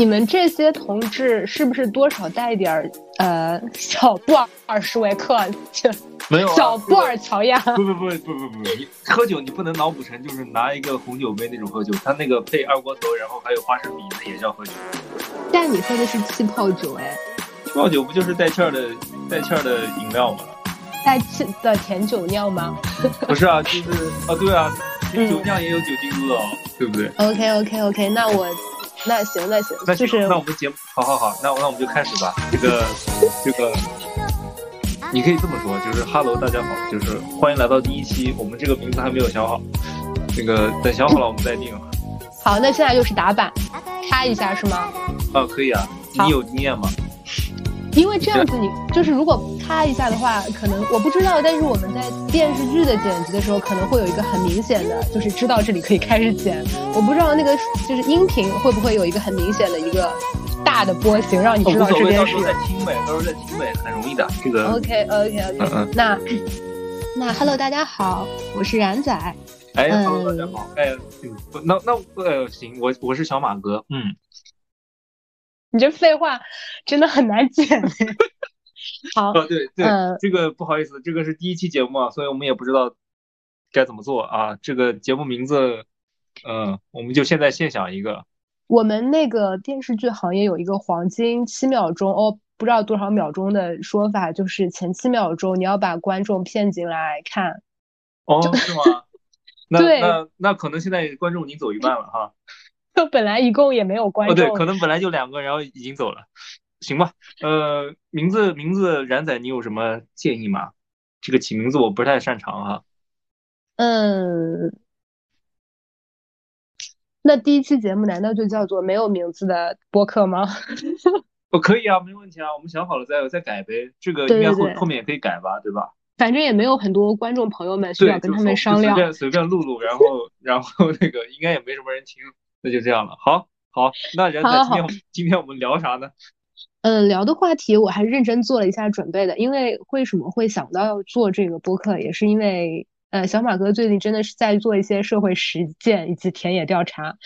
你们这些同志是不是多少带点儿呃小布尔什维克？就没有啊小布尔乔亚？不不不不不不，你喝酒你不能脑补成就是拿一个红酒杯那种喝酒，他那个配二锅头，然后还有花生米，那也叫喝酒。但你喝的是气泡酒，哎，气泡酒不就是带气儿的带气儿的饮料吗？带气的甜酒酿吗不是啊，就是啊，对啊，嗯酒酿也有酒精度的哦，对不对？？OK OK OK，那我那行那行，那行就是那我们节目，好好好，那那我们就开始吧。这个这个，你可以这么说，就是 Hello，大家好，就是欢迎来到第一期。我们这个名字还没有想好，那个等想好了我们再定。好，那现在就是打板，插一下是吗？啊，可以啊，你有经验吗？因为这样子你就是如果咔一下的话，可能我不知道，但是我们在电视剧的剪辑的时候，可能会有一个很明显的，就是知道这里可以开始剪。我不知道那个就是音频会不会有一个很明显的一个大的波形，让你哦，知道这边是有到时候再。听呗，到时候再听呗，很容易的。这个，OK OK OK，、嗯嗯那那 Hello 大家好，我是冉仔。哎嗯，Hello，大家好，哎，那那呃，行，我我是小马哥，嗯，你这废话真的很难剪。好，哦，对对，嗯这个不好意思，这个是第一期节目啊，所以我们也不知道该怎么做啊。这个节目名字，嗯、我们就现在现想一个。我们那个电视剧行业有一个黄金七秒钟哦，不知道多少秒钟的说法，就是前七秒钟你要把观众骗进来看。哦，是吗？那对那那可能现在观众已经走一半了哈。本来一共也没有观哦，对，可能本来就两个，然后已经走了。行吧，呃，名字名字冉仔，你有什么建议吗？这个起名字我不太擅长哈。嗯，那第一期节目难道就叫做没有名字的播客吗？哦，可以啊，没问题啊，我们想好了再再改呗。这个应该后后面也可以改吧，对吧？反正也没有很多观众朋友们需，要跟他们商量随。便随便录录，然后然后那个应该也没什么人听，那就这样了。好，好，那冉仔，好今天今天我们聊啥呢？嗯，聊的话题我还是认真做了一下准备的，因为为什么会想到要做这个播客，也是因为呃，小马哥最近真的是在做一些社会实践以及田野调查，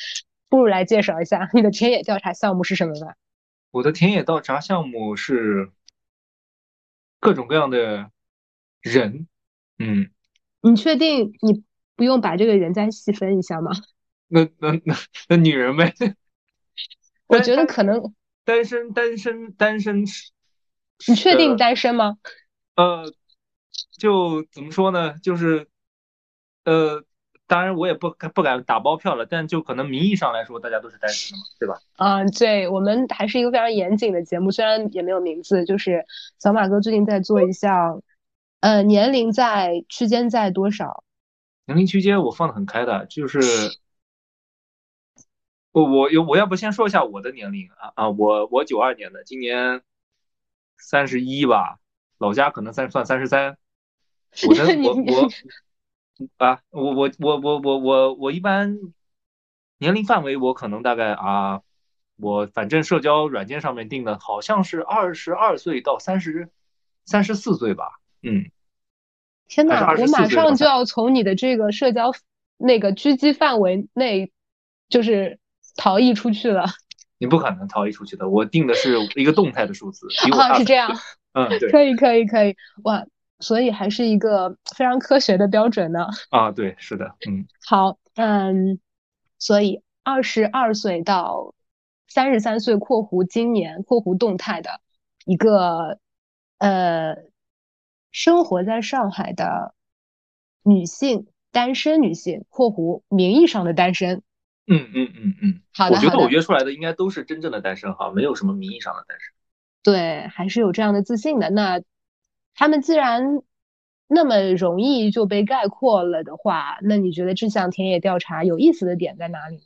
不如来介绍一下你的田野调查项目是什么吧？我的田野调查项目是各种各样的人，嗯，你确定你不用把这个人再细分一下吗？那那那那女人呗，我觉得可能，单身单身单身是，你确定呃单身吗？呃，就怎么说呢？就是，呃，当然我也不敢不敢打包票了，但就可能名义上来说，大家都是单身的嘛，对吧？啊，对，我们还是一个非常严谨的节目，虽然也没有名字，就是小马哥最近在做一项，呃，年龄在区间在多少？年龄区间我放的很开的，就是，我我有我要不先说一下我的年龄啊啊，我我九二年的，今年三十一吧，老家可能算算三十三，我的 你我我啊，我我我我我我我一般年龄范围我可能大概啊，我反正社交软件上面定的好像是二十二岁到三十三十四岁吧，嗯。天呐，我马上就要从你的这个社交那个狙击范围内，就是逃逸出去了。你不可能逃逸出去的，我定的是一个动态的数字，比我啊，大是这样，嗯，对 可以，可以，可以，哇，所以还是一个非常科学的标准呢。啊，对，是的，嗯，好，嗯，所以二十二岁到三十三岁（括弧今年括弧动态）的一个呃，生活在上海的女性，单身女性（括弧名义上的单身）。嗯嗯嗯嗯，好的，我觉得，我约出来的应该都是真正的单身哈，没有什么名义上的单身。对，还是有这样的自信的。那他们既然那么容易就被概括了的话，那你觉得这项田野调查有意思的点在哪里呢？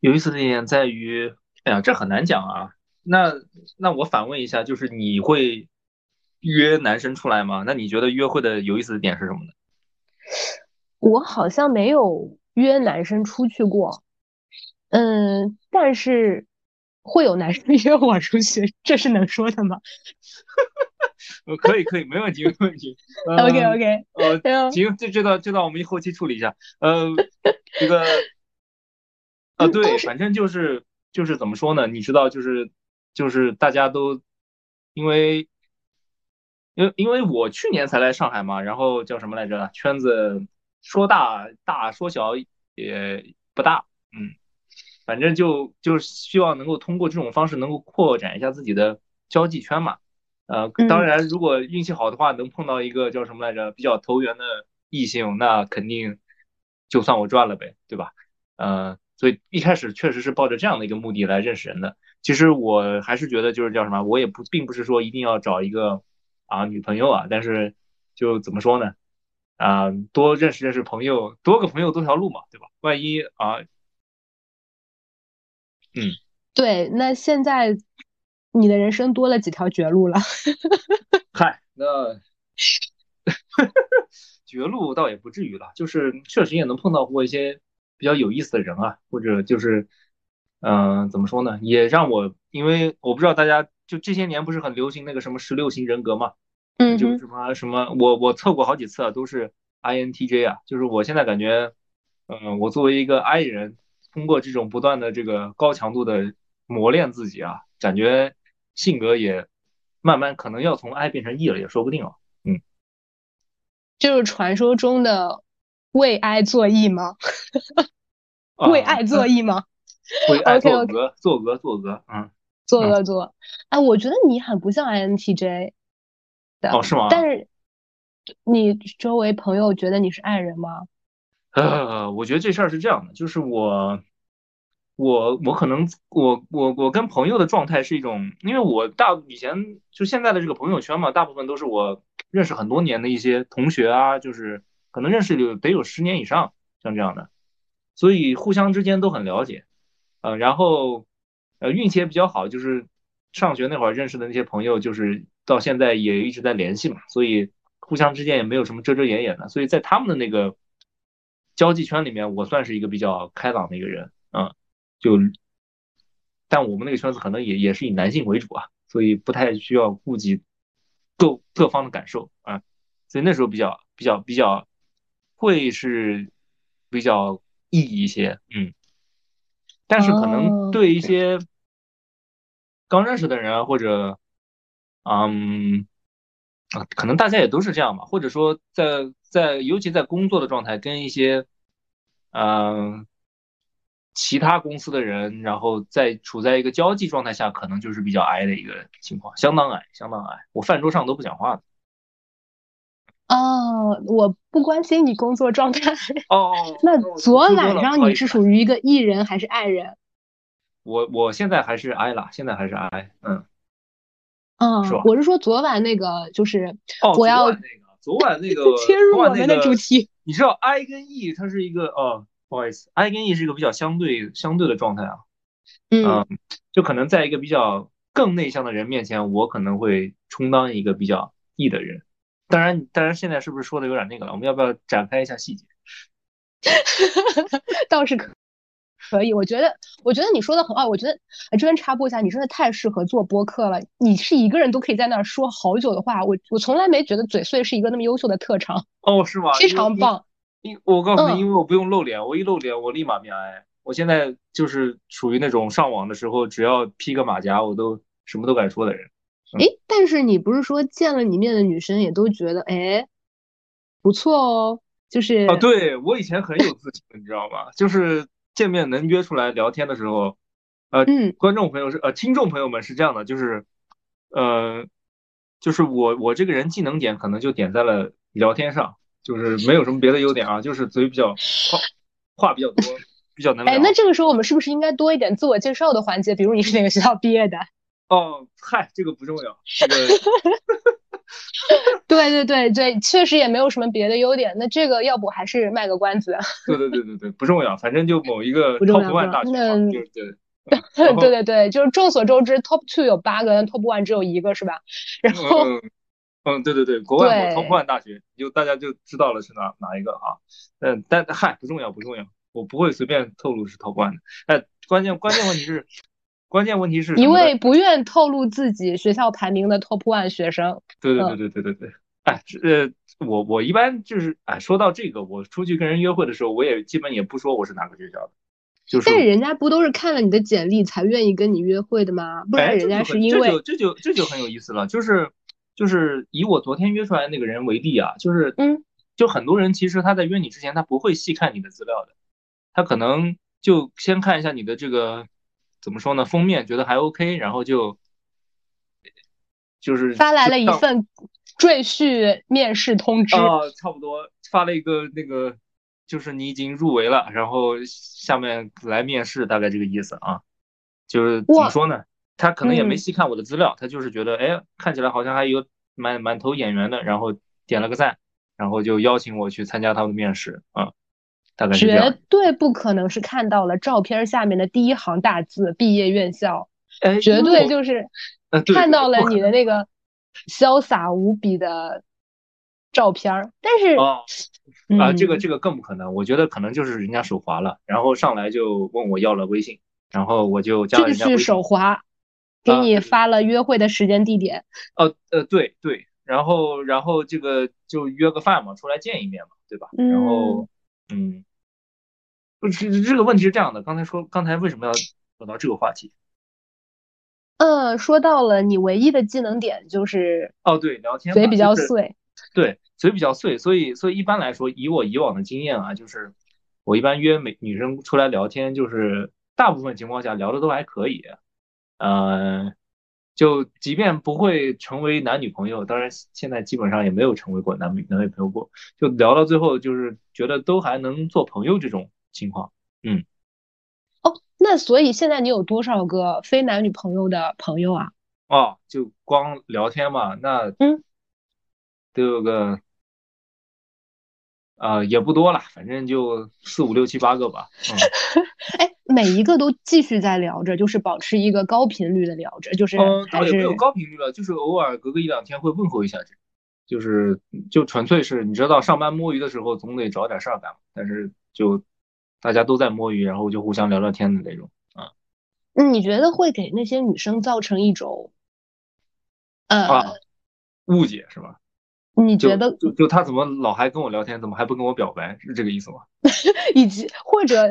有意思的点在于，哎呀，这很难讲啊。那那我反问一下，就是你会约男生出来吗？那你觉得约会的有意思的点是什么呢？我好像没有约男生出去过，嗯，但是会有男生 约我出去，这是能说的吗呃，可以可以，没问题没问题。OK 嗯 OK，呃，嗯行，这这段这段我们后期处理一下。呃，这个，啊，对，反正就是就是怎么说呢？你知道，就是就是大家都因为因为因为我去年才来上海嘛，然后叫什么来着？圈子说大大说小也不大，嗯，反正就就是希望能够通过这种方式能够扩展一下自己的交际圈嘛。呃，当然，如果运气好的话，能碰到一个叫什么来着比较投缘的异性，那肯定就算我赚了呗，对吧？呃，所以一开始确实是抱着这样的一个目的来认识人的。其实我还是觉得就是叫什么，我也不并不是说一定要找一个啊女朋友啊，但是就怎么说呢？啊，多认识认识朋友，多个朋友多条路嘛，对吧？万一啊，嗯，对，那现在。你的人生多了几条绝路了？嗨，那 绝路倒也不至于了，就是确实也能碰到过一些比较有意思的人啊，或者就是，嗯，怎么说呢？也让我，因为我不知道大家就这些年不是很流行那个什么十六型人格嘛，嗯，就什么什么，我我测过好几次啊，都是 INTJ 啊，就是我现在感觉，嗯，我作为一个 I 人，通过这种不断的这个高强度的磨练自己啊，感觉。性格也慢慢可能要从 I 变成 E 了，也说不定啊。嗯，就是传说中的为 爱作 E 吗？为 爱作 E 吗？为爱作鹅，作鹅，作鹅，嗯，作鹅作。哎，我觉得你很不像 INTJ 的，哦，是吗？但是你周围朋友觉得你是爱人吗？呃，我觉得这事儿是这样的，就是我。我我可能我我我跟朋友的状态是一种，因为我大以前就现在的这个朋友圈嘛，大部分都是我认识很多年的一些同学啊，就是可能认识有得有十年以上，像这样的，所以互相之间都很了解，呃，然后呃运气也比较好，就是上学那会儿认识的那些朋友，就是到现在也一直在联系嘛，所以互相之间也没有什么遮遮掩掩的，所以在他们的那个交际圈里面，我算是一个比较开朗的一个人，嗯。就，但我们那个圈子可能也也是以男性为主啊，所以不太需要顾及各各方的感受啊，所以那时候比较比较比较会是比较意义一些，嗯，但是可能对一些刚认识的人啊，或者嗯啊，可能大家也都是这样吧，或者说在在尤其在工作的状态，跟一些嗯。其他公司的人，然后在处在一个交际状态下，可能就是比较矮的一个情况，相当矮，相当矮。我饭桌上都不讲话的。哦，我不关心你工作状态。哦，那昨晚上你是属于一个 E 人还是 I 人？我我现在还是 I 啦，现在还是 I。嗯。嗯，是？我是说昨晚那个，就是哦，我要那个，昨晚那个 切入我们的主题。你知道 I 跟 E 它是一个哦。不好意思，I 跟 E 是一个比较相对相对的状态啊，嗯，就可能在一个比较更内向的人面前，我可能会充当一个比较 E 的人。当然，当然现在是不是说的有点那个了？我们要不要展开一下细节？倒是可可以，我觉得我觉得你说的很好，我觉得这边插播一下，你真的太适合做播客了。你是一个人都可以在那儿说好久的话，我我从来没觉得嘴碎是一个那么优秀的特长。哦，是吗？非常棒。因我告诉你，因为我不用露脸，我一露脸我立马变矮。我现在就是属于那种上网的时候，只要披个马甲，我都什么都敢说的人。哎，但是你不是说见了你面的女生也都觉得哎不错哦？就是啊，对我以前很有自信，你知道吗？就是见面能约出来聊天的时候，呃，观众朋友是呃听众朋友们是这样的，就是呃，就是我我这个人技能点可能就点在了聊天上。就是没有什么别的优点啊，就是嘴比较 话话比较多，比较能聊。哎，那这个时候我们是不是应该多一点自我介绍的环节？比如你是哪个学校毕业的？哦，嗨，这个不重要。这个，对对对对，确实也没有什么别的优点。那这个要不还是卖个关子？对对对对对，不重要，反正就某一个 top one 大学对 对。对对对，就是众所周知，top two 有八个，top one 只有一个，是吧？然后。嗯，对对对，国外某 top one 大学，就大家就知道了是哪哪一个啊？嗯，但嗨，不重要不重要，我不会随便透露是 top one 的。哎，关键关键问题是，关键问题是，一位不愿透露自己学校排名的 top one 学生。对对对对对对对。哎，呃，我我一般就是哎，说到这个，我出去跟人约会的时候，我也基本也不说我是哪个学校的，就是但是人家不都是看了你的简历才愿意跟你约会的吗？不然哎，人家是因为这就这就这就很有意思了，就是就是以我昨天约出来的那个人为例啊，就是嗯，就很多人其实他在约你之前他不会细看你的资料的，他可能就先看一下你的这个怎么说呢，封面觉得还 OK，然后就就是发来了一份赘婿面试通知。啊，差不多发了一个那个，就是你已经入围了，然后下面来面试，大概这个意思啊。就是怎么说呢？他可能也没嗯细看我的资料，他就是觉得，哎，看起来好像还有满满头演员的，然后点了个赞，然后就邀请我去参加他们的面试啊，大概是绝。对不可能是看到了照片下面的第一行大字“毕业院校”，哎，绝对就是看到了你的那个潇洒无比的照片儿。但是，哦啊，这个嗯这个更不可能，我觉得可能就是人家手滑了，然后上来就问我要了微信，然后我就加了人家微信。继续手滑，给啊你发了约会的时间地点。哦，呃，对对，然后然后这个就约个饭嘛，出来见一面嘛，对吧？然后，嗯，不是这个问题是这样的，刚才说刚才为什么要说到这个话题？嗯，说到了你唯一的技能点就是哦，对，聊天嘴比较碎。对，嘴比较碎，所以所以一般来说，以我以往的经验啊，就是我一般约美女生出来聊天，就是大部分情况下聊的都还可以，呃，就即便不会成为男女朋友，当然现在基本上也没有成为过男女男女朋友过，就聊到最后就是觉得都还能做朋友这种情况。嗯哦，那所以现在你有多少个非男女朋友的朋友啊？哦，就光聊天嘛，那嗯，都有个。呃，也不多了，反正就四五六七八个吧。嗯，哎，每一个都继续在聊着，就是保持一个高频率的聊着，就是嗯，还倒也没有高频率了，就是偶尔隔个一两天会问候一下这，就是就纯粹是你知道上班摸鱼的时候总得找点事儿干嘛，但是就大家都在摸鱼，然后就互相聊聊天的那种啊嗯你觉得会给那些女生造成一种，呃，啊，误解是吧？你觉得就就他怎么老还跟我聊天，怎么还不跟我表白，是这个意思吗？以及或者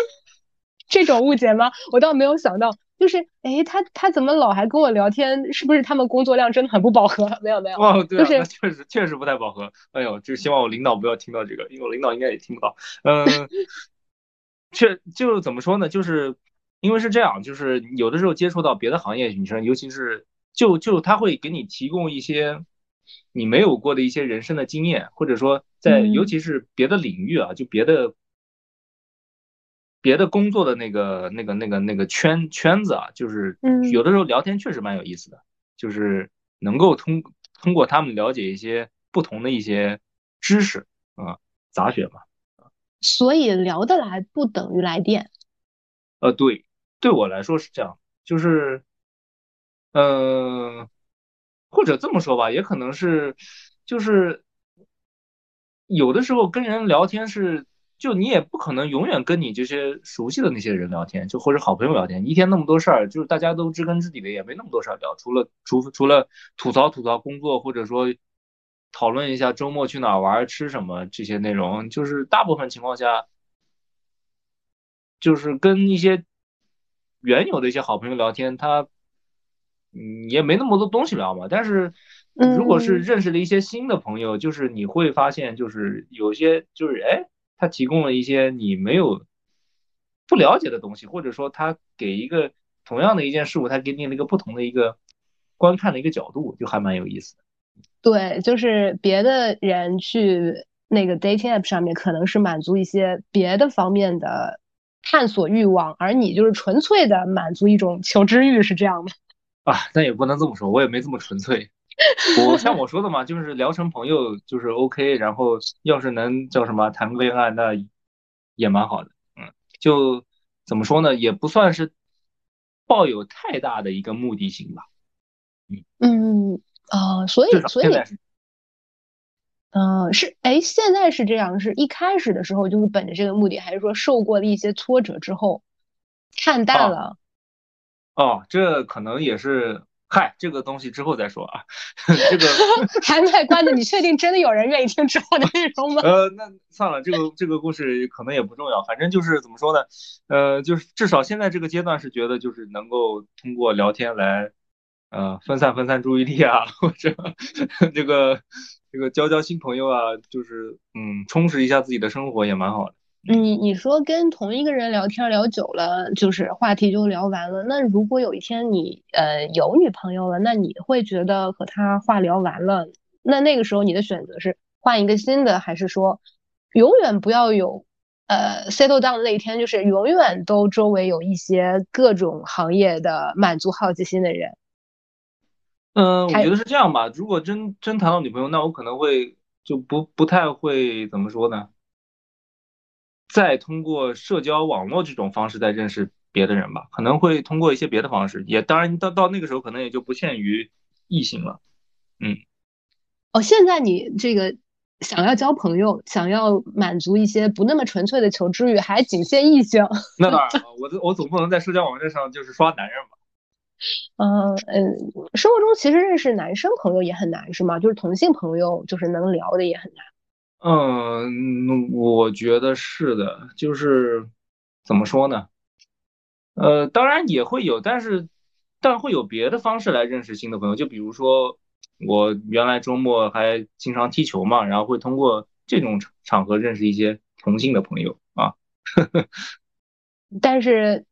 这种误解吗？我倒没有想到，就是哎，他他怎么老还跟我聊天？是不是他们工作量真的很不饱和？没 有没有，哦，对啊，就是确实确实不太饱和。哎呦，就希望我领导不要听到这个，因为我领导应该也听不到。嗯，确就怎么说呢？就是因为是这样，就是有的时候接触到别的行业女生，尤其是就就他会给你提供一些你没有过的一些人生的经验，或者说在嗯尤其是别的领域啊，就别的别的工作的那个那个那个那个圈圈子啊，就是嗯有的时候聊天确实蛮有意思的，就是能够通通过他们了解一些不同的一些知识啊，杂学嘛。所以聊得来不等于来电。呃，对，对我来说是这样，就是，嗯、或者这么说吧，也可能是，就是有的时候跟人聊天是，就你也不可能永远跟你这些熟悉的那些人聊天，就或者好朋友聊天，一天那么多事儿，就是大家都知根知底的，也没那么多事儿聊，除了除除了吐槽吐槽工作，或者说讨论一下周末去哪儿玩、吃什么这些内容，就是大部分情况下。就是跟一些原有的一些好朋友聊天，他嗯也没那么多东西聊嘛。但是如果是嗯认识了一些新的朋友，就是你会发现，就是有些就是哎，他提供了一些你没有不了解的东西，或者说它给一个同样的一件事物，它给你了一个不同的一个观看的一个角度，就还蛮有意思的。对，就是别的人去那个 dating app 上面，可能是满足一些别的方面的探索欲望，而你就是纯粹的满足一种求知欲，是这样吗？啊，但也不能这么说，我也没这么纯粹。我像我说的嘛，就是聊成朋友就是 OK，然后要是能叫什么谈个恋爱，那也蛮好的。嗯，就怎么说呢，也不算是抱有太大的一个目的性吧。嗯，啊、所以所以嗯，是，哎，现在是这样，是一开始的时候就是本着这个目的，还是说受过了一些挫折之后看淡啊了？哦，这可能也是嗨，这个东西之后再说啊。这个 还卖关子，你确定真的有人愿意听之后的内容吗？呃，那算了，这个这个故事可能也不重要，反正就是怎么说呢？呃，就是至少现在这个阶段是觉得就是能够通过聊天来，呃，分散分散注意力啊，或者这个这个交交新朋友啊，就是嗯，充实一下自己的生活也蛮好的。你你说跟同一个人聊天聊久了，就是话题就聊完了。那如果有一天你呃有女朋友了，那你会觉得和他话聊完了，那那个时候你的选择是换一个新的，还是说永远不要有呃 settle down 的那一天，就是永远都周围有一些各种行业的满足好奇心的人？嗯，我觉得是这样吧。如果真真谈到女朋友，那我可能会就不不太会怎么说呢？再通过社交网络这种方式再认识别的人吧，可能会通过一些别的方式，也当然到到那个时候可能也就不限于异性了。嗯，哦，现在你这个想要交朋友，想要满足一些不那么纯粹的求知欲，还仅限异性？那当然了，我我总不能在社交网站上就是刷男人吧？嗯嗯，生活中其实认识男生朋友也很难，是吗？就是同性朋友，就是能聊的也很难。嗯，我觉得是的，就是怎么说呢？呃，当然也会有，但是但会有别的方式来认识新的朋友，就比如说我原来周末还经常踢球嘛，然后会通过这种场合认识一些同性的朋友啊。但是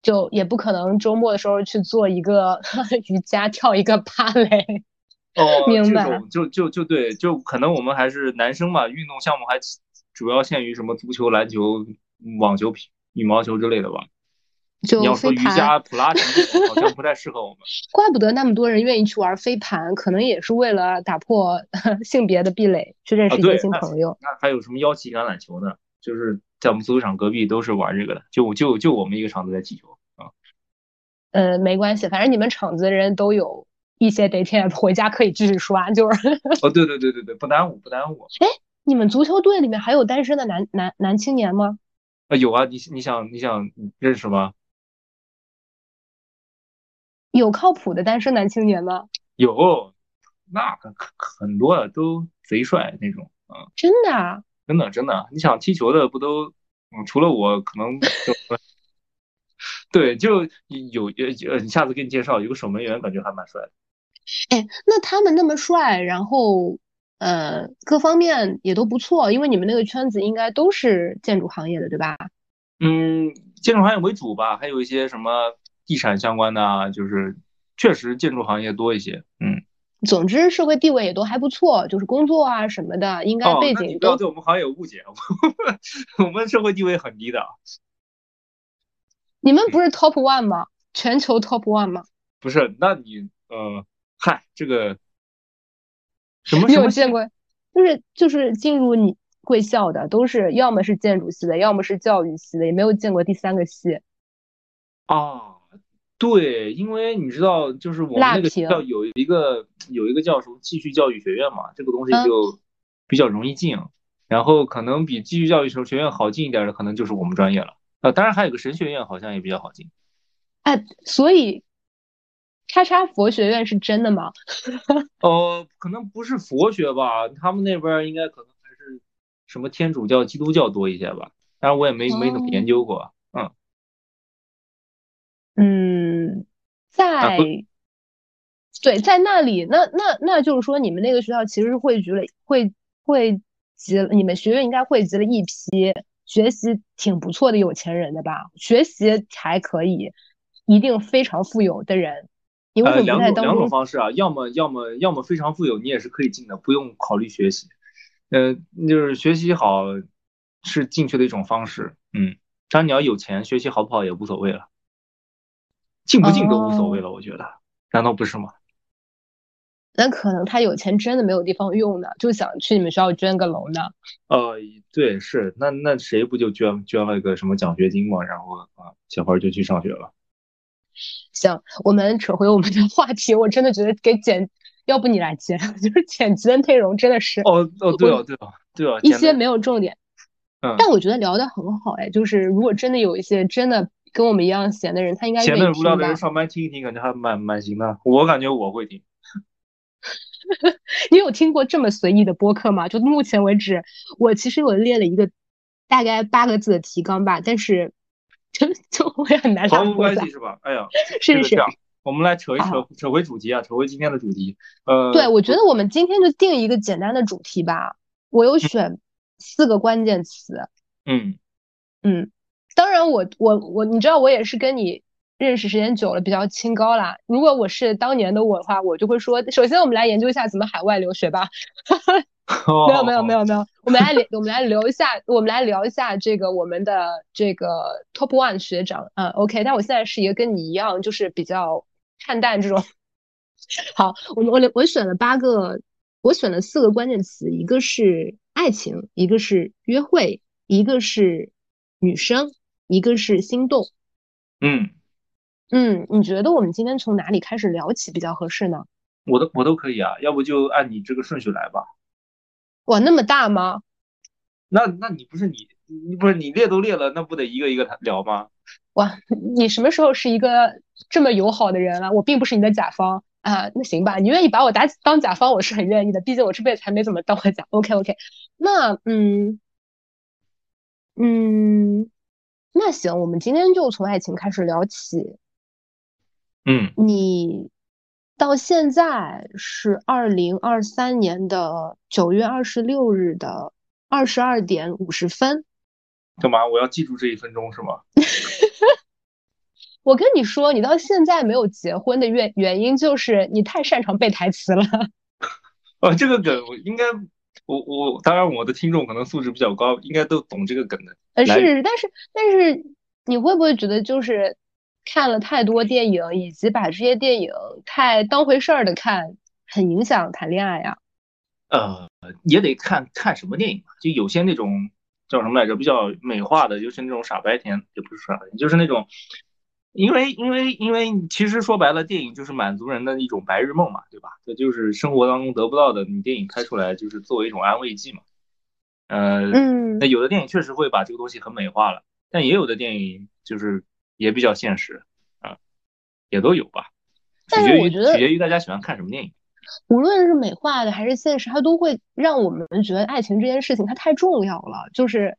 就也不可能周末的时候去做一个 瑜伽，跳一个芭蕾。哦，明白，就就就对，就可能我们还是男生嘛，运动项目还主要限于什么足球、篮球、网球、羽毛球之类的吧。就你要说瑜伽、普拉提，好像不太适合我们。怪不得那么多人愿意去玩飞盘，可能也是为了打破 性别的壁垒，去认识一些新朋友。那还有什么腰旗橄榄球呢？就是在我们足球场隔壁都是玩这个的，就就就我们一个场子在踢球啊。呃，没关系，反正你们场子的人都有。一些 app 回家可以继续刷，就是哦，对对对对对，不耽误不耽误。哎，你们足球队里面还有单身的男男男青年吗？啊，有啊，你你想你想认识吗？有靠谱的单身男青年吗？有，那很很多的都贼帅那种啊。真的啊？真的真的，你想踢球的不都嗯，除了我可能就。对，就有呃，你下次给你介绍，有个守门员，感觉还蛮帅的。哎，那他们那么帅，然后呃，各方面也都不错，因为你们那个圈子应该都是建筑行业的，对吧？嗯，建筑行业为主吧，还有一些什么地产相关的啊，就是确实建筑行业多一些。嗯，总之社会地位也都还不错，就是工作啊什么的，应该背景不要对我们行业有误解，我们 社会地位很低的。你们不是 top one 吗？全球 top one 吗？不是，那你呃，嗨，这个什么？你有见过？就是就是进入你贵校的，都是要么是建筑系的，要么是教育系的，也没有见过第三个系。啊，对，因为你知道，就是我们那个学校有一个有一个叫什么继续教育学院嘛，这个东西就比较容易进，然后可能比继续教育学学院好进一点的，可能就是我们专业了。呃，当然还有个神学院，好像也比较好进。哎，所以叉叉佛学院是真的吗？哦，可能不是佛学吧，他们那边应该可能还是什么天主教、基督教多一些吧。但是我也没没怎么研究过。嗯嗯，在对在那里，那那那就是说，你们那个学校其实汇聚了，汇汇集了，你们学院应该汇集了一批。学习挺不错的有钱人的吧？学习还可以，一定非常富有的人。你为什么不在当中？两种方式啊，要么要么要么非常富有，你也是可以进的，不用考虑学习。呃，就是学习好是进去的一种方式。嗯，当然你要有钱，学习好不好也无所谓了，进不进都无所谓了，我觉得，难道不是吗？那可能他有钱真的没有地方用呢，就想去你们学校捐个楼呢。呃，对，是那那谁不就捐捐了个什么奖学金嘛，然后啊，小孩就去上学了。行，我们扯回我们的话题，我真的觉得给剪，要不你来剪，就是剪辑的内容真的是。哦哦，对哦对哦对哦，一些没有重点。嗯。但我觉得聊的很好哎，就是如果真的有一些真的跟我们一样闲的人，他应该闲的无聊的人？上班听一听，感觉还蛮蛮行的。我感觉我会听。你有听过这么随意的播客吗？就目前为止，我其实我列了一个大概八个字的提纲吧，但是就 就我也很难毫打过来无关系。是吧？哎呀，是是是我们来扯一扯，扯回主题啊，扯回今天的主题。呃，对，我觉得我们今天就定一个简单的主题吧。我有选四个关键词，嗯嗯，当然我我我，你知道我也是跟你认识时间久了，比较清高啦。如果我是当年的我的话，我就会说，首先我们来研究一下怎么海外留学吧。没有没有没有，有没有，我们来聊 我们来聊一下，我们来聊一下这个我们的这个 top one 学长，嗯，OK。但我现在是一个跟你一样，就是比较看淡这种。好，我我我选了八个，我选了四个关键词，一个是爱情，一个是约会，一个是女生，一个是心动。嗯，嗯，你觉得我们今天从哪里开始聊起比较合适呢？我都我都可以啊，要不就按你这个顺序来吧。哇，那么大吗？那那你不是你你不是你列都列了，那不得一个一个聊吗？哇，你什么时候是一个这么友好的人了？我并不是你的甲方啊，那行吧，你愿意把我打当甲方，我是很愿意的，毕竟我这辈子还没怎么当过甲。OK OK，那嗯嗯，那行，我们今天就从爱情开始聊起。嗯，你到现在是二零二三年的九月二十六日的二十二点五十分。干嘛？我要记住这一分钟是吗？我跟你说，你到现在没有结婚的原原因就是你太擅长背台词了。哦，这个梗我应该，我我当然我的听众可能素质比较高，应该都懂这个梗的。呃，是，但是但是你会不会觉得就是看了太多电影，以及把这些电影太当回事儿的看，很影响谈恋爱呀？呃，也得看看什么电影吧，就有些那种叫什么来着，比较美化的，就是那种傻白甜，也不是傻白甜，就是那种，因为因为因为其实说白了，电影就是满足人的一种白日梦嘛，对吧？这就是生活当中得不到的，你电影拍出来就是作为一种安慰剂嘛。呃，嗯那有的电影确实会把这个东西很美化了，但也有的电影就是也比较现实啊，也都有吧，但是我觉得取决于大家喜欢看什么电影。无论是美化的还是现实，它都会让我们觉得爱情这件事情它太重要了。就是，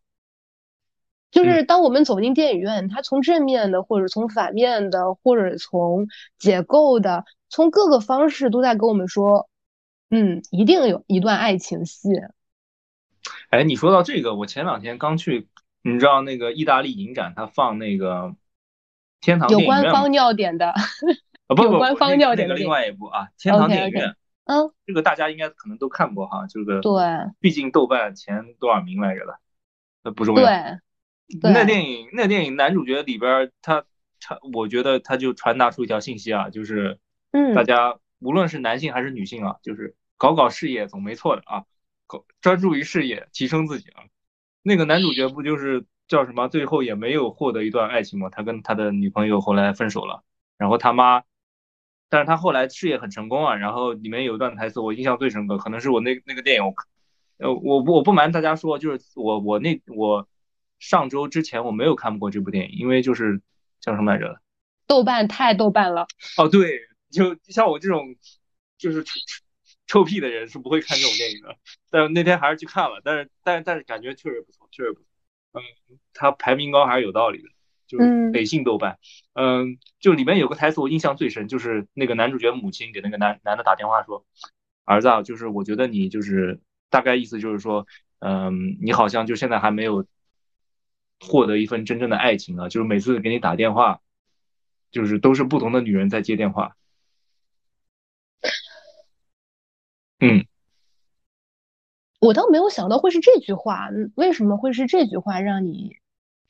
就是当我们走进电影院，它从正面的，或者从反面的，或者从解构的，从各个方式都在跟我们说，嗯，一定有一段爱情戏。哎，你说到这个，我前两天刚去，你知道那个意大利影展，它放那个天堂有？官方尿点的，啊，不 不官方那尿点个另外一部啊，天堂电影院，嗯，这个大家应该可能都看过哈，这个对毕竟豆瓣前多少名来着的，那不重要。对对那电影那电影男主角里边儿他传，我觉得他就传达出一条信息啊，就是大嗯，家无论是男性还是女性啊，就是搞搞事业总没错的啊，搞专注于事业，提升自己啊。那个男主角不就是叫什么？最后也没有获得一段爱情嘛，他跟他的女朋友后来分手了，然后他妈，但是他后来事业很成功啊。然后里面有一段台词我印象最深刻，可能是我那那个电影我，呃，我我不瞒大家说，就是我我那我上周之前我没有看过这部电影，因为就是叫什么来着？豆瓣太豆瓣了。哦，对，就像我这种就是臭臭屁的人是不会看这种电影的，但是那天还是去看了，但是但是但是感觉确实不错，确实不错，嗯，它排名高还是有道理的，就是嗯北信豆瓣，嗯，就里面有个台词我印象最深，就是那个男主角母亲给那个男男的打电话说，儿子啊，就是我觉得你就是大概意思就是说，嗯，你好像就现在还没有获得一份真正的爱情啊，就是每次给你打电话。就是都是不同的女人在接电话。嗯，我倒没有想到会是这句话，嗯为什么会是这句话让你？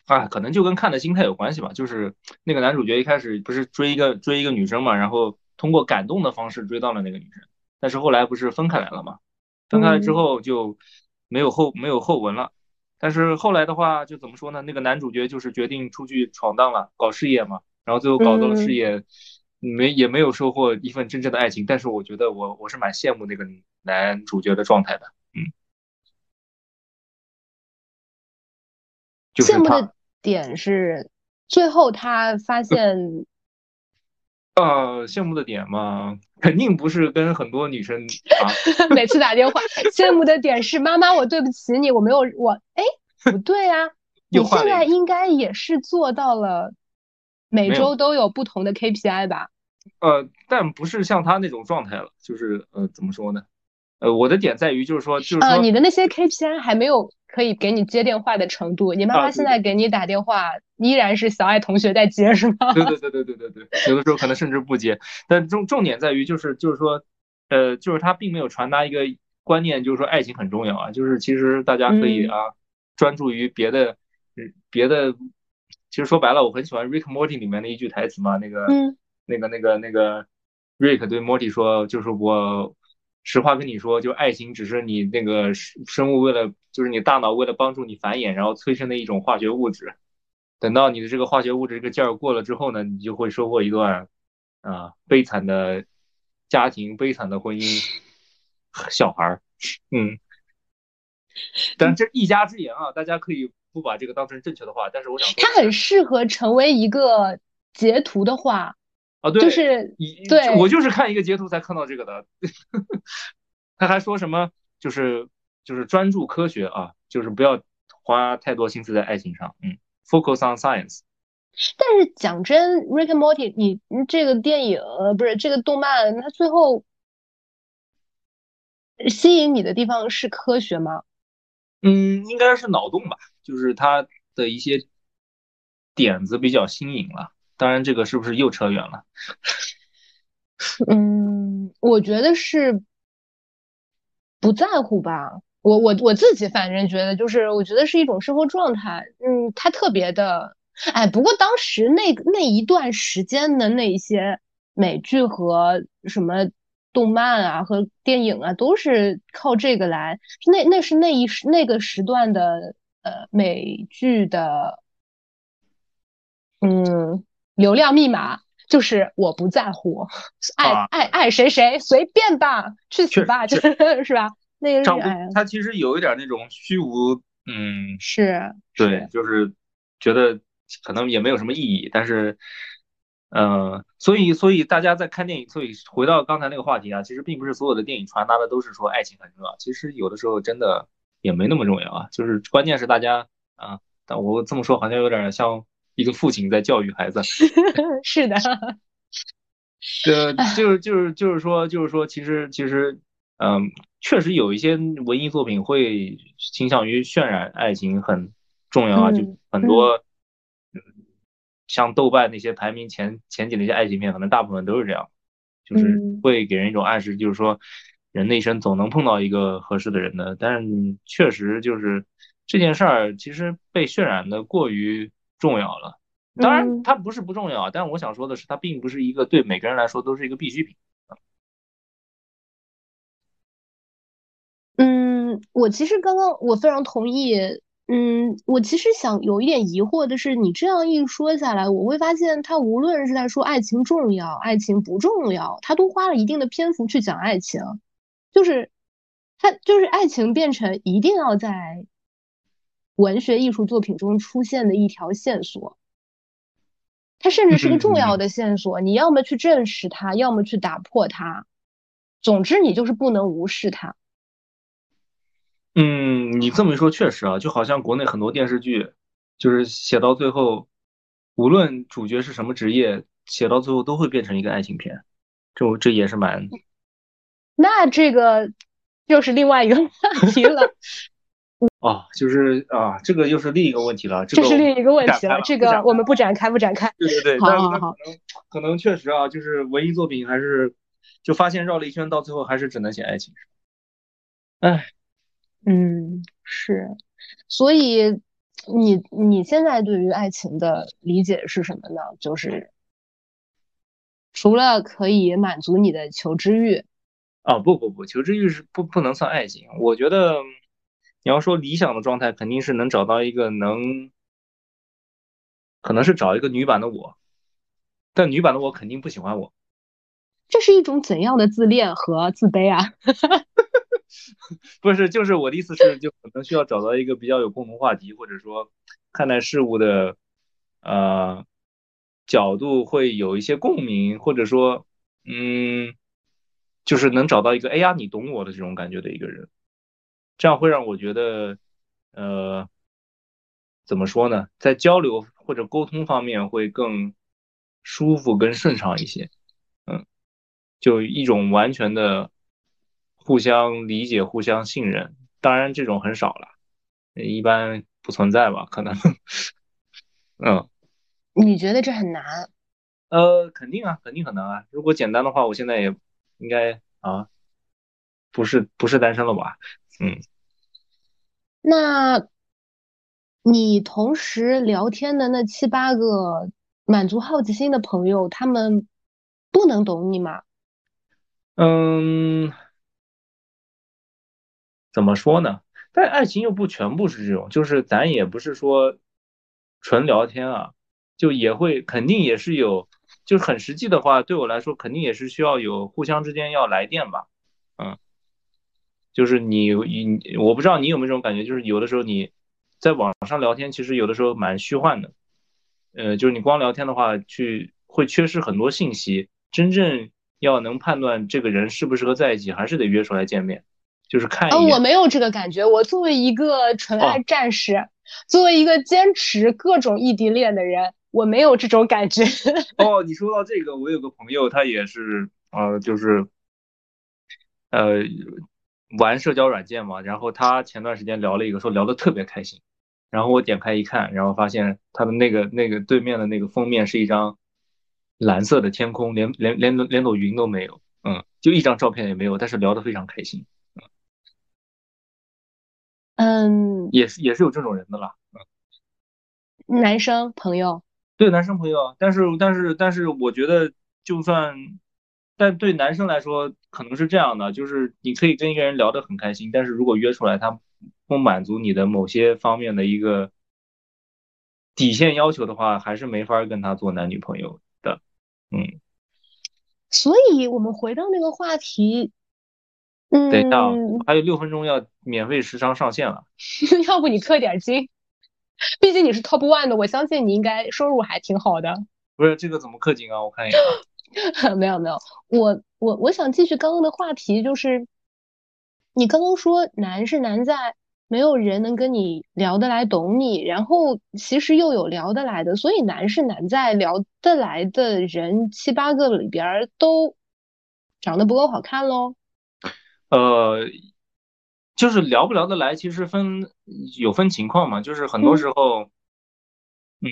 啊，可能就跟看的心态有关系吧。就是那个男主角一开始不是追一个追一个女生嘛，然后通过感动的方式追到了那个女生，但是后来不是分开来了嘛？分开了之后就没有后没有后文了。但是后来的话，就怎么说呢？那个男主角就是决定出去闯荡了，搞事业嘛。然后最后搞到了事业，没也没有收获一份真正的爱情。但是我觉得我我是蛮羡慕那个男主角的状态的，就是羡慕的点是最后他发现，呃，羡慕的点嘛，肯定不是跟很多女生 啊，每次打电话，羡慕的点是妈妈，我对不起你，我没有我，哎，不对啊，你现在应该也是做到了，每周都有不同的 KPI 吧？呃，但不是像他那种状态了，就是呃，怎么说呢？呃，我的点在于就是说，就是说你的那些 KPI 还没有。可以给你接电话的程度，你妈妈现在给你打电话，依然是小爱同学在接，是吗？对对对对对对对，有的时候可能甚至不接。但重重点在于，就是就是说，呃，就是他并没有传达一个观念，就是说爱情很重要啊，就是其实大家可以啊，专注于别的，别的。其实说白了，我很喜欢 Rick Morty 里面的一句台词嘛，那个那个那个那个 Rick 对 Morty 说，就是我。实话跟你说，就爱情只是你那个生物为了，就是你大脑为了帮助你繁衍，然后催生的一种化学物质。等到你的这个化学物质这个劲儿过了之后呢，你就会收获一段啊悲惨的家庭、悲惨的婚姻、小孩儿。嗯，但这一家之言啊，大家可以不把这个当成正确的话。但是我想，它很适合成为一个截图的话。啊，对，就是对，我就是看一个截图才看到这个的。他还说什么，就是就是专注科学啊，就是不要花太多心思在爱情上，嗯，focus on science。但是讲真，Rick and Morty，你这个电影不是这个动漫，它最后吸引你的地方是科学吗？嗯，应该是脑洞吧，就是它的一些点子比较新颖了。当然，这个是不是又扯远了？嗯，我觉得是不在乎吧。我我我自己反正觉得，就是我觉得是一种生活状态。嗯，它特别的，哎，不过当时那那一段时间的那一些美剧和什么动漫啊和电影啊，都是靠这个来。那那是那一时那个时段的呃美剧的，嗯。流量密码就是我不在乎，爱爱爱谁谁随便吧，去死吧，就是 是吧？那个是他其实有一点那种虚无，嗯，是，对，就是觉得可能也没有什么意义，但是，嗯，所以所以大家在看电影，所以回到刚才那个话题啊，其实并不是所有的电影传达的都是说爱情很重要，其实有的时候真的也没那么重要啊，就是关键是大家啊，但我这么说好像有点像。一个父亲在教育孩子，是的，呃，就是就是就是说就是说，其实其实，嗯，确实有一些文艺作品会倾向于渲染爱情很重要啊，就很多，像豆瓣那些排名前前几的一些爱情片，可能大部分都是这样，就是会给人一种暗示，就是说人的一生总能碰到一个合适的人的，但是确实就是这件事儿其实被渲染的过于。重要了，当然它不是不重要，但是我想说的是，它并不是一个对每个人来说都是一个必需品。嗯，我其实刚刚我非常同意。嗯，我其实想有一点疑惑的是，你这样一说下来，我会发现他无论是在说爱情重要、爱情不重要，他都花了一定的篇幅去讲爱情，就是他就是爱情变成一定要在。文学艺术作品中出现的一条线索，它甚至是个重要的线索。你要么去证实它，要么去打破它。总之，你就是不能无视它。嗯，你这么一说，确实啊，就好像国内很多电视剧，就是写到最后，无论主角是什么职业，写到最后都会变成一个爱情片。这这也是蛮……那这个又是另外一个话题了。哦，就是啊，这个又是另一个问题了。这是另一个问题了，这个我们不展开，不展开。对对对，好好好。可能可能确实啊，就是文艺作品还是就发现绕了一圈，到最后还是只能写爱情。哎，嗯，是。所以你你现在对于爱情的理解是什么呢？就是除了可以满足你的求知欲。啊不不不，求知欲是不不能算爱情，我觉得。你要说理想的状态，肯定是能找到一个能，可能是找一个女版的我，但女版的我肯定不喜欢我。这是一种怎样的自恋和自卑啊？不是，就是我的意思是，就可能需要找到一个比较有共同话题，或者说看待事物的呃角度会有一些共鸣，或者说嗯，就是能找到一个哎呀你懂我的这种感觉的一个人，这样会让我觉得呃怎么说呢，在交流或者沟通方面会更舒服、更顺畅一些。嗯，就一种完全的互相理解、互相信任。当然，这种很少了，一般不存在吧？可能，嗯，你觉得这很难？呃，肯定啊，肯定很难啊。如果简单的话，我现在也应该啊，不是不是单身了吧？嗯，那你同时聊天的那七八个满足好奇心的朋友，他们不能懂你吗？嗯。怎么说呢？但爱情又不全部是这种，就是咱也不是说纯聊天啊，就也会肯定也是有，就是很实际的话，对我来说肯定也是需要有互相之间要来电吧，嗯，就是你你我不知道你有没有这种感觉，就是有的时候你在网上聊天，其实有的时候蛮虚幻的，呃，就是你光聊天的话，去会缺失很多信息，真正要能判断这个人适不适合在一起，还是得约出来见面。就是看一眼。哦，我没有这个感觉。我作为一个纯爱战士，作为一个坚持各种异地恋的人，我没有这种感觉。哦，你说到这个，我有个朋友，他也是呃，就是呃玩社交软件嘛。然后他前段时间聊了一个，说聊得特别开心。然后我点开一看，然后发现他的那个那个对面的那个封面是一张蓝色的天空，连连连连朵云都没有，嗯，就一张照片也没有，但是聊得非常开心。嗯，也是也是有这种人的啦，嗯，男生朋友，对男生朋友，但是但是但是我觉得就算，但对男生来说可能是这样的，就是你可以跟一个人聊得很开心，但是如果约出来他不满足你的某些方面的一个底线要求的话，还是没法跟他做男女朋友的，嗯，所以我们回到那个话题。等一下，还有六分钟要免费时长上线了。要不你氪点金？毕竟你是 top one 的，我相信你应该收入还挺好的。不是这个怎么氪金啊？我看一下。没有没有，我我我想继续刚刚的话题，就是你刚刚说难是难在没有人能跟你聊得来懂你，然后其实又有聊得来的，所以难是难在聊得来的人七八个里边都长得不够好看喽。呃，就是聊不聊得来，其实分有分情况嘛。就是很多时候，嗯，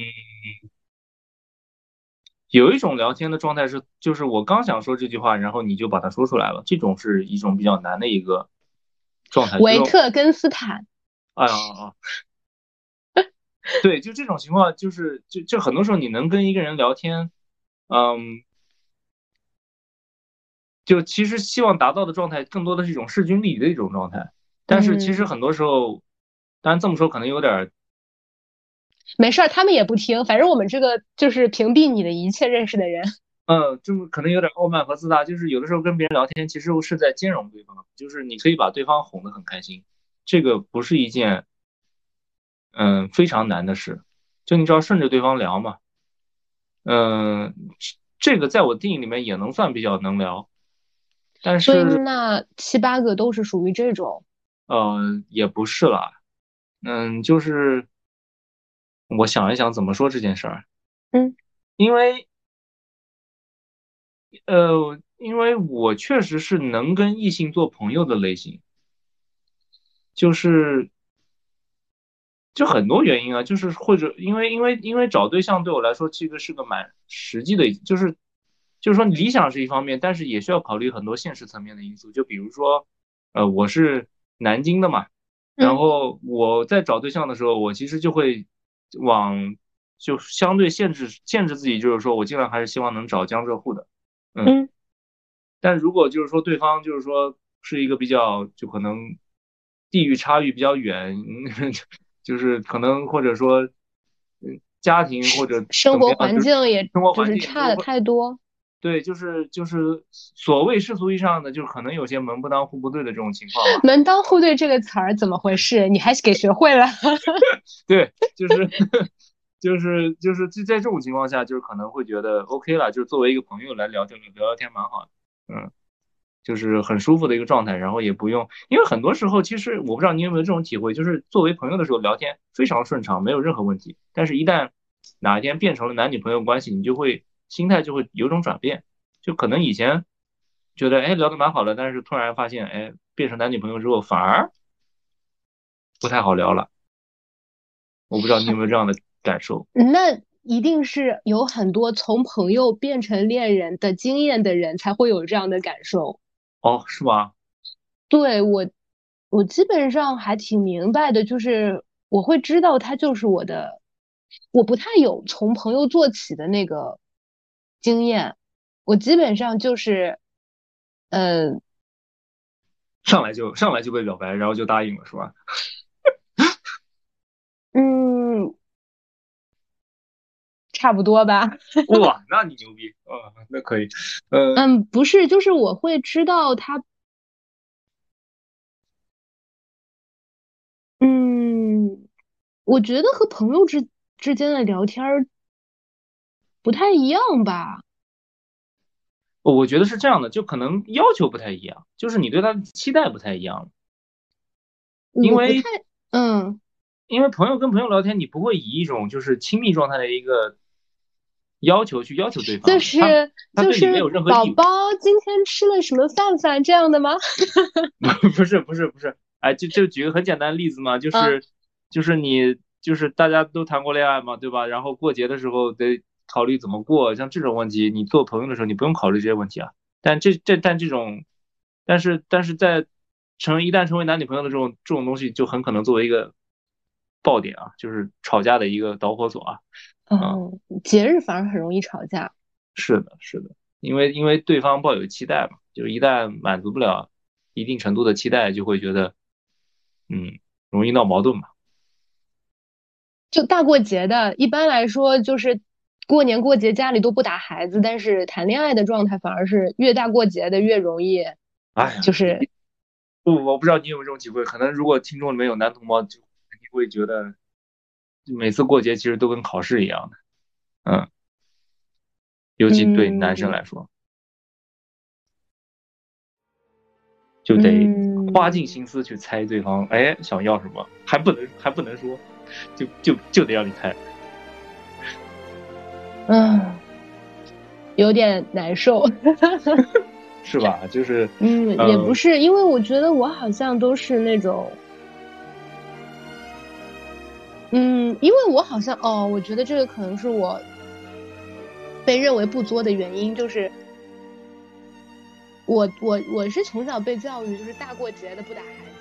有一种聊天的状态是，就是我刚想说这句话，然后你就把它说出来了，这种是一种比较难的一个状态。维特根斯坦。哎呀啊！对，就这种情况，就是就就很多时候你能跟一个人聊天，嗯。就其实希望达到的状态，更多的是一种势均力敌的一种状态。但是其实很多时候，当然这么说可能有点，没事儿，他们也不听。反正我们这个就是屏蔽你的一切认识的人。嗯，就是可能有点傲慢和自大。就是有的时候跟别人聊天，其实是在兼容对方。就是你可以把对方哄得很开心，这个不是一件，嗯，非常难的事。就你只要顺着对方聊嘛，嗯，这个在我定义里面也能算比较能聊。但是，所以那七八个都是属于这种，呃，也不是啦，嗯，就是我想一想怎么说这件事儿，嗯，因为，呃，因为我确实是能跟异性做朋友的类型，就是，就很多原因啊，就是或者因为因为因为找对象对我来说其实是个蛮实际的，就是。就是说，理想是一方面，但是也需要考虑很多现实层面的因素。就比如说，呃，我是南京的嘛，然后我在找对象的时候，我其实就会往就相对限制限制自己，就是说我尽量还是希望能找江浙沪的，嗯。但如果就是说对方就是说是一个比较就可能地域差异比较远，就是可能或者说嗯家庭或者生活环境也生活环境差的太多。对，就是就是所谓世俗意义上的，就是可能有些门不当户不对的这种情况。门当户对这个词儿怎么回事？你还是给学会了？对，就是 就是就是就在这种情况下，就是可能会觉得 OK 了，就是作为一个朋友来聊天聊聊天蛮好的，嗯，就是很舒服的一个状态，然后也不用，因为很多时候其实我不知道你有没有这种体会，就是作为朋友的时候聊天非常顺畅，没有任何问题，但是一旦哪一天变成了男女朋友关系，你就会心态就会有种转变，就可能以前觉得哎聊得蛮好的，但是突然发现哎变成男女朋友之后反而不太好聊了，我不知道你有没有这样的感受。那一定是有很多从朋友变成恋人的经验的人才会有这样的感受。哦，是吗？对我，我基本上还挺明白的，就是我会知道他就是我的。我不太有从朋友做起的那个经验，我基本上就是，嗯，上来就上来就被表白，然后就答应了，是吧？嗯，差不多吧。哇，那你牛逼啊，那可以。嗯嗯，不是，就是我会知道他，嗯，我觉得和朋友之。之间的聊天儿不太一样吧？我觉得是这样的，就可能要求不太一样，就是你对他的期待不太一样。因为嗯，因为朋友跟朋友聊天，你不会以一种就是亲密状态的一个要求去要求对方，就是就是宝宝今天吃了什么饭饭这样的吗？不是不是不是，哎，就就举个很简单的例子嘛，就是就是你。就是大家都谈过恋爱嘛，对吧？然后过节的时候得考虑怎么过，像这种问题，你做朋友的时候你不用考虑这些问题啊。但这这但这种，但是但是在成一旦成为男女朋友的这种这种东西，就很可能作为一个爆点啊，就是吵架的一个导火索啊。嗯，节日反而很容易吵架。是的，是的，因为因为对方抱有期待嘛，就是一旦满足不了一定程度的期待，就会觉得嗯容易闹矛盾嘛。就大过节的，一般来说就是过年过节家里都不打孩子，但是谈恋爱的状态反而是越大过节的越容易。哎，就是 不，我不知道你有没有这种体会。可能如果听众里面有男同胞，就肯定会觉得每次过节其实都跟考试一样的。嗯，尤其对男生来说，就得花尽心思去猜对方哎想要什么，还不能还不能说。就就就得让你猜，嗯，有点难受，是吧？就是 嗯，也不是，因为我觉得我好像都是那种，嗯，因为我好像哦，我觉得这个可能是我被认为不作的原因，就是我我我是从小被教育，就是大过节的不打孩子。